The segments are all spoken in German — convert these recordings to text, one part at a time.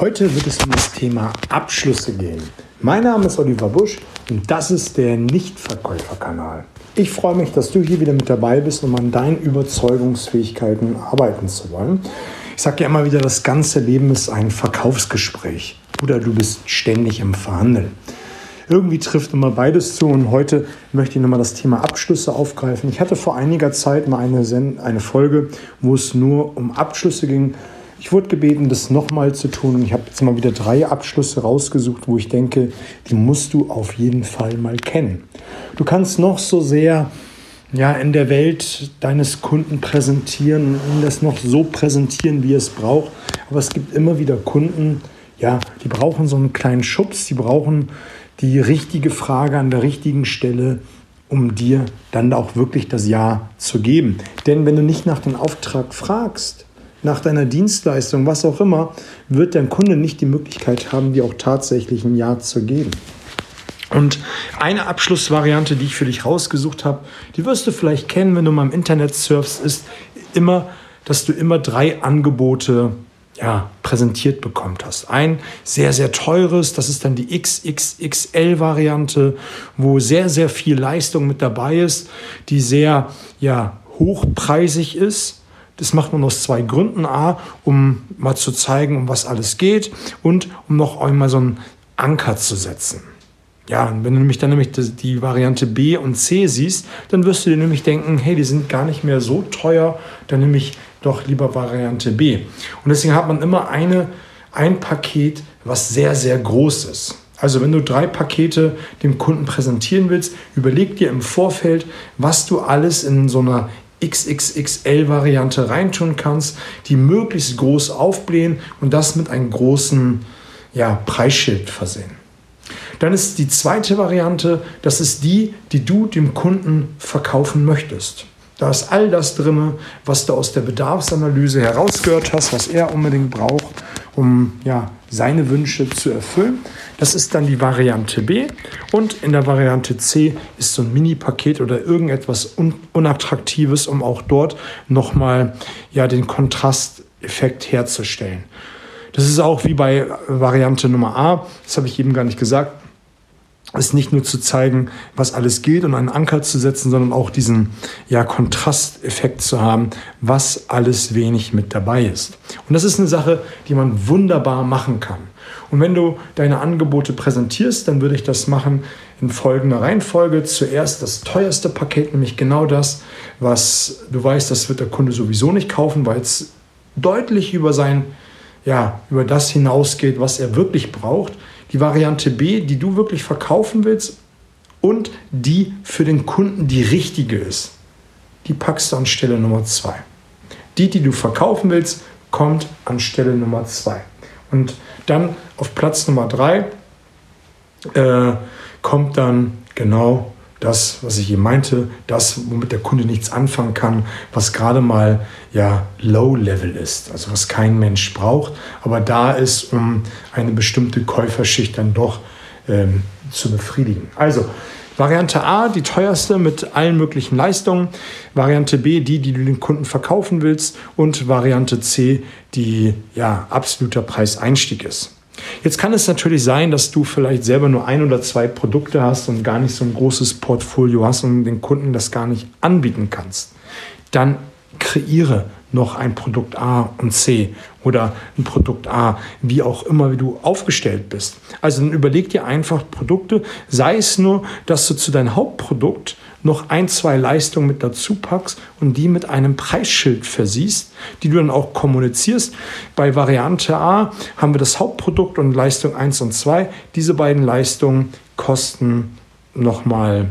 Heute wird es um das Thema Abschlüsse gehen. Mein Name ist Oliver Busch und das ist der Nichtverkäuferkanal. Ich freue mich, dass du hier wieder mit dabei bist, um an deinen Überzeugungsfähigkeiten arbeiten zu wollen. Ich sage ja immer wieder, das ganze Leben ist ein Verkaufsgespräch oder du bist ständig im Verhandeln. Irgendwie trifft immer beides zu und heute möchte ich nochmal das Thema Abschlüsse aufgreifen. Ich hatte vor einiger Zeit mal eine, eine Folge, wo es nur um Abschlüsse ging ich wurde gebeten, das nochmal zu tun. Ich habe jetzt mal wieder drei Abschlüsse rausgesucht, wo ich denke, die musst du auf jeden Fall mal kennen. Du kannst noch so sehr ja, in der Welt deines Kunden präsentieren und das noch so präsentieren, wie es braucht. Aber es gibt immer wieder Kunden, ja, die brauchen so einen kleinen Schubs, die brauchen die richtige Frage an der richtigen Stelle, um dir dann auch wirklich das Ja zu geben. Denn wenn du nicht nach dem Auftrag fragst, nach deiner Dienstleistung, was auch immer, wird dein Kunde nicht die Möglichkeit haben, dir auch tatsächlich ein Ja zu geben. Und eine Abschlussvariante, die ich für dich rausgesucht habe, die wirst du vielleicht kennen, wenn du mal im Internet surfst, ist immer, dass du immer drei Angebote ja, präsentiert bekommt hast. Ein sehr, sehr teures, das ist dann die XXXL-Variante, wo sehr, sehr viel Leistung mit dabei ist, die sehr ja, hochpreisig ist das macht man aus zwei Gründen. A, um mal zu zeigen, um was alles geht und um noch einmal so einen Anker zu setzen. Ja, und wenn du nämlich dann nämlich die Variante B und C siehst, dann wirst du dir nämlich denken, hey, die sind gar nicht mehr so teuer, dann nehme ich doch lieber Variante B. Und deswegen hat man immer eine, ein Paket, was sehr, sehr groß ist. Also wenn du drei Pakete dem Kunden präsentieren willst, überleg dir im Vorfeld, was du alles in so einer XXXL-Variante reintun kannst, die möglichst groß aufblähen und das mit einem großen ja, Preisschild versehen. Dann ist die zweite Variante, das ist die, die du dem Kunden verkaufen möchtest. Da ist all das drin, was du aus der Bedarfsanalyse herausgehört hast, was er unbedingt braucht, um ja, seine Wünsche zu erfüllen. Das ist dann die Variante B. Und in der Variante C ist so ein Mini-Paket oder irgendetwas un Unattraktives, um auch dort nochmal ja, den Kontrasteffekt herzustellen. Das ist auch wie bei Variante Nummer A, das habe ich eben gar nicht gesagt, ist nicht nur zu zeigen, was alles gilt und einen Anker zu setzen, sondern auch diesen ja, Kontrasteffekt zu haben, was alles wenig mit dabei ist. Und das ist eine Sache, die man wunderbar machen kann. Und wenn du deine Angebote präsentierst, dann würde ich das machen in folgender Reihenfolge. Zuerst das teuerste Paket, nämlich genau das, was du weißt, das wird der Kunde sowieso nicht kaufen, weil es deutlich über sein, ja, über das hinausgeht, was er wirklich braucht die Variante B, die du wirklich verkaufen willst und die für den Kunden die richtige ist, die packst du an Stelle Nummer zwei. Die, die du verkaufen willst, kommt an Stelle Nummer zwei. Und dann auf Platz Nummer drei äh, kommt dann genau das, was ich eben meinte, das, womit der Kunde nichts anfangen kann, was gerade mal ja Low-Level ist, also was kein Mensch braucht, aber da ist, um eine bestimmte Käuferschicht dann doch ähm, zu befriedigen. Also Variante A, die teuerste mit allen möglichen Leistungen. Variante B, die, die du den Kunden verkaufen willst. Und Variante C, die ja absoluter Preiseinstieg ist. Jetzt kann es natürlich sein, dass du vielleicht selber nur ein oder zwei Produkte hast und gar nicht so ein großes Portfolio hast und den Kunden das gar nicht anbieten kannst. Dann kreiere noch ein Produkt A und C oder ein Produkt A, wie auch immer, wie du aufgestellt bist. Also dann überleg dir einfach Produkte, sei es nur, dass du zu deinem Hauptprodukt noch ein, zwei Leistungen mit dazu packst und die mit einem Preisschild versiehst, die du dann auch kommunizierst. Bei Variante A haben wir das Hauptprodukt und Leistung 1 und 2. Diese beiden Leistungen kosten nochmal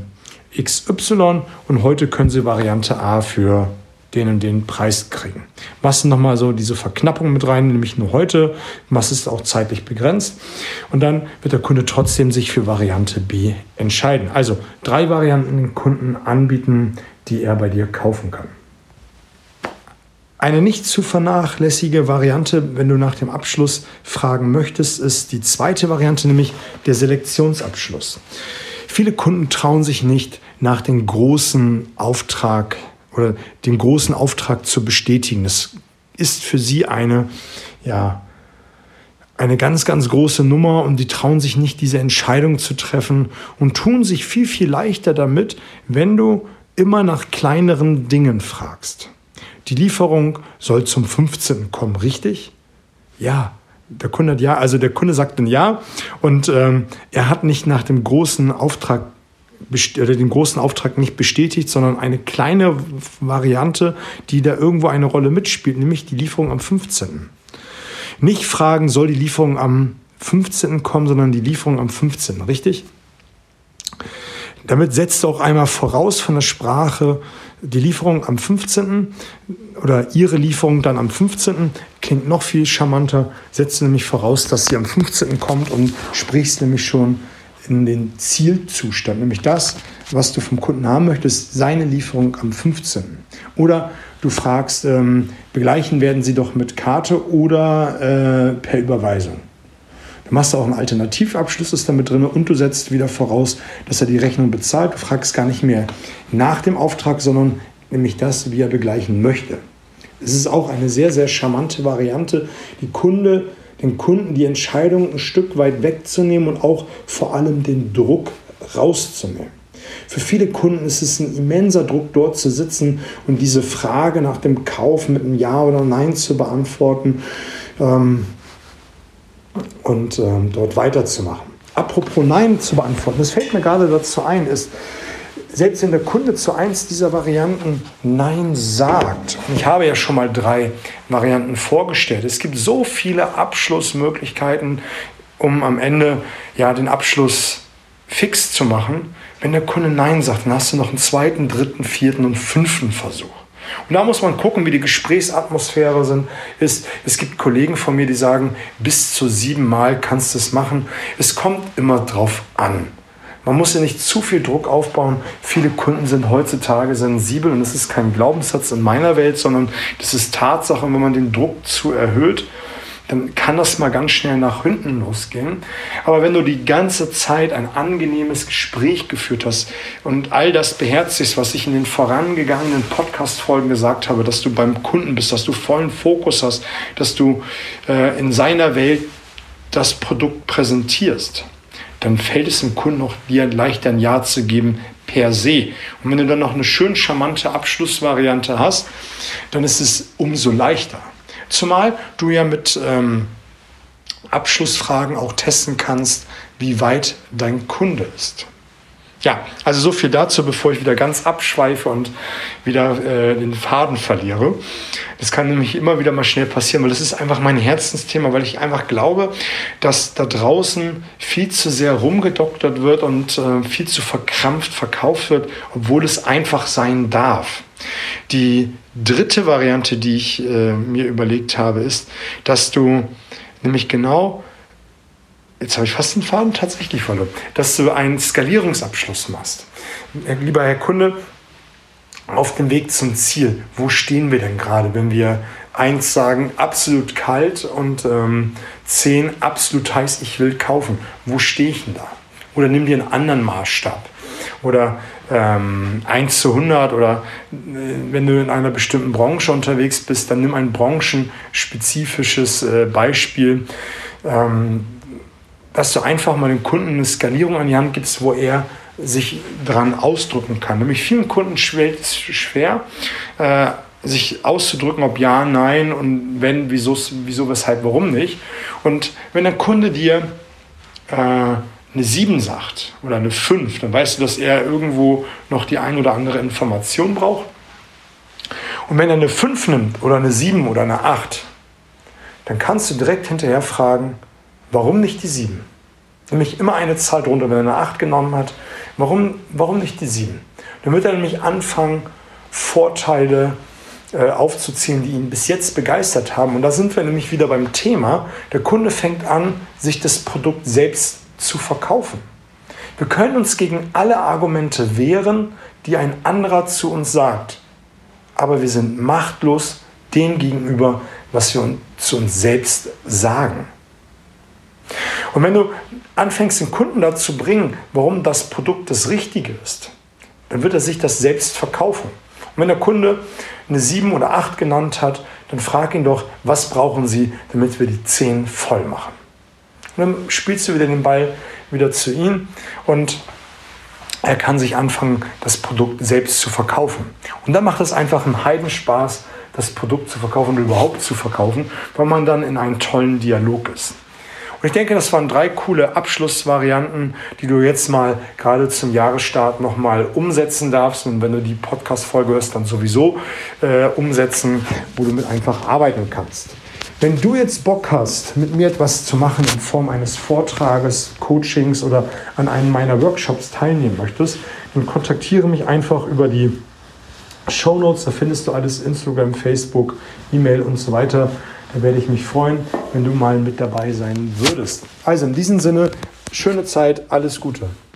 XY und heute können sie Variante A für den und den Preis kriegen. Was nochmal so diese Verknappung mit rein, nämlich nur heute, was ist auch zeitlich begrenzt. Und dann wird der Kunde trotzdem sich für Variante B entscheiden. Also drei Varianten den Kunden anbieten, die er bei dir kaufen kann. Eine nicht zu vernachlässige Variante, wenn du nach dem Abschluss fragen möchtest, ist die zweite Variante, nämlich der Selektionsabschluss. Viele Kunden trauen sich nicht, nach dem großen Auftrag oder den großen Auftrag zu bestätigen. Das ist für sie eine, ja, eine ganz, ganz große Nummer und die trauen sich nicht, diese Entscheidung zu treffen und tun sich viel, viel leichter damit, wenn du immer nach kleineren Dingen fragst. Die Lieferung soll zum 15. kommen, richtig? Ja, der Kunde hat ja, also der Kunde sagt dann ja und ähm, er hat nicht nach dem großen Auftrag oder den großen Auftrag nicht bestätigt, sondern eine kleine Variante, die da irgendwo eine Rolle mitspielt, nämlich die Lieferung am 15 nicht fragen, soll die Lieferung am 15. kommen, sondern die Lieferung am 15. Richtig? Damit setzt du auch einmal voraus von der Sprache, die Lieferung am 15. oder ihre Lieferung dann am 15. klingt noch viel charmanter. Setzt nämlich voraus, dass sie am 15. kommt und sprichst nämlich schon in den Zielzustand, nämlich das, was du vom Kunden haben möchtest, seine Lieferung am 15. Oder du fragst, ähm, begleichen werden sie doch mit Karte oder äh, per Überweisung. Du machst auch einen Alternativabschluss ist damit drin und du setzt wieder voraus, dass er die Rechnung bezahlt. Du fragst gar nicht mehr nach dem Auftrag, sondern nämlich das, wie er begleichen möchte. Es ist auch eine sehr, sehr charmante Variante, die Kunde, den Kunden die Entscheidung ein Stück weit wegzunehmen und auch vor allem den Druck rauszunehmen. Für viele Kunden ist es ein immenser Druck, dort zu sitzen und diese Frage nach dem Kauf mit einem Ja oder Nein zu beantworten ähm, und ähm, dort weiterzumachen. Apropos Nein zu beantworten, das fällt mir gerade dazu ein, ist, selbst wenn der Kunde zu eins dieser Varianten Nein sagt, ich habe ja schon mal drei Varianten vorgestellt, es gibt so viele Abschlussmöglichkeiten, um am Ende ja den Abschluss fix zu machen, wenn der Kunde Nein sagt, dann hast du noch einen zweiten, dritten, vierten und fünften Versuch. Und da muss man gucken, wie die Gesprächsatmosphäre sind, ist. Es gibt Kollegen von mir, die sagen, bis zu sieben Mal kannst du es machen. Es kommt immer drauf an. Man muss ja nicht zu viel Druck aufbauen. Viele Kunden sind heutzutage sensibel und das ist kein Glaubenssatz in meiner Welt, sondern das ist Tatsache, wenn man den Druck zu erhöht, dann kann das mal ganz schnell nach hinten losgehen. Aber wenn du die ganze Zeit ein angenehmes Gespräch geführt hast und all das beherzigst, was ich in den vorangegangenen Podcast-Folgen gesagt habe, dass du beim Kunden bist, dass du vollen Fokus hast, dass du äh, in seiner Welt das Produkt präsentierst, dann fällt es dem Kunden auch dir leichter ein Ja zu geben per se. Und wenn du dann noch eine schön charmante Abschlussvariante hast, dann ist es umso leichter. Zumal du ja mit ähm, Abschlussfragen auch testen kannst, wie weit dein Kunde ist. Ja, also so viel dazu, bevor ich wieder ganz abschweife und wieder äh, den Faden verliere. Das kann nämlich immer wieder mal schnell passieren, weil das ist einfach mein Herzensthema, weil ich einfach glaube, dass da draußen viel zu sehr rumgedoktert wird und äh, viel zu verkrampft verkauft wird, obwohl es einfach sein darf. Die dritte Variante, die ich äh, mir überlegt habe, ist, dass du nämlich genau, jetzt habe ich fast den Faden tatsächlich verloren, dass du einen Skalierungsabschluss machst. Äh, lieber Herr Kunde, auf dem Weg zum Ziel, wo stehen wir denn gerade, wenn wir eins sagen, absolut kalt und ähm, zehn absolut heiß, ich will kaufen. Wo stehe ich denn da? Oder nimm dir einen anderen Maßstab. Oder ähm, 1 zu 100 oder äh, wenn du in einer bestimmten Branche unterwegs bist, dann nimm ein branchenspezifisches äh, Beispiel, ähm, dass du einfach mal den Kunden eine Skalierung an die Hand gibst, wo er sich daran ausdrücken kann. Nämlich vielen Kunden schwer, schwer äh, sich auszudrücken, ob ja, nein und wenn, wieso, wieso, weshalb, warum nicht. Und wenn der Kunde dir äh, eine 7 sagt oder eine 5, dann weißt du, dass er irgendwo noch die ein oder andere Information braucht. Und wenn er eine 5 nimmt oder eine 7 oder eine 8, dann kannst du direkt hinterher fragen, warum nicht die 7? Nämlich immer eine Zahl drunter, wenn er eine 8 genommen hat, warum, warum nicht die 7? Dann wird er nämlich anfangen, Vorteile äh, aufzuziehen, die ihn bis jetzt begeistert haben. Und da sind wir nämlich wieder beim Thema. Der Kunde fängt an, sich das Produkt selbst zu verkaufen. Wir können uns gegen alle Argumente wehren, die ein anderer zu uns sagt. Aber wir sind machtlos dem gegenüber, was wir zu uns selbst sagen. Und wenn du anfängst, den Kunden dazu bringen, warum das Produkt das Richtige ist, dann wird er sich das selbst verkaufen. Und wenn der Kunde eine 7 oder 8 genannt hat, dann frag ihn doch, was brauchen Sie, damit wir die 10 voll machen. dann spielst du wieder den Ball wieder zu ihm und er kann sich anfangen, das Produkt selbst zu verkaufen. Und dann macht es einfach einen Heidenspaß, das Produkt zu verkaufen und überhaupt zu verkaufen, weil man dann in einem tollen Dialog ist. Und ich denke, das waren drei coole Abschlussvarianten, die du jetzt mal gerade zum Jahresstart nochmal umsetzen darfst. Und wenn du die Podcast-Folge hörst, dann sowieso äh, umsetzen, wo du mit einfach arbeiten kannst. Wenn du jetzt Bock hast, mit mir etwas zu machen in Form eines Vortrages, Coachings oder an einem meiner Workshops teilnehmen möchtest, dann kontaktiere mich einfach über die Show Notes. Da findest du alles: Instagram, Facebook, E-Mail und so weiter. Da werde ich mich freuen, wenn du mal mit dabei sein würdest. Also in diesem Sinne, schöne Zeit, alles Gute.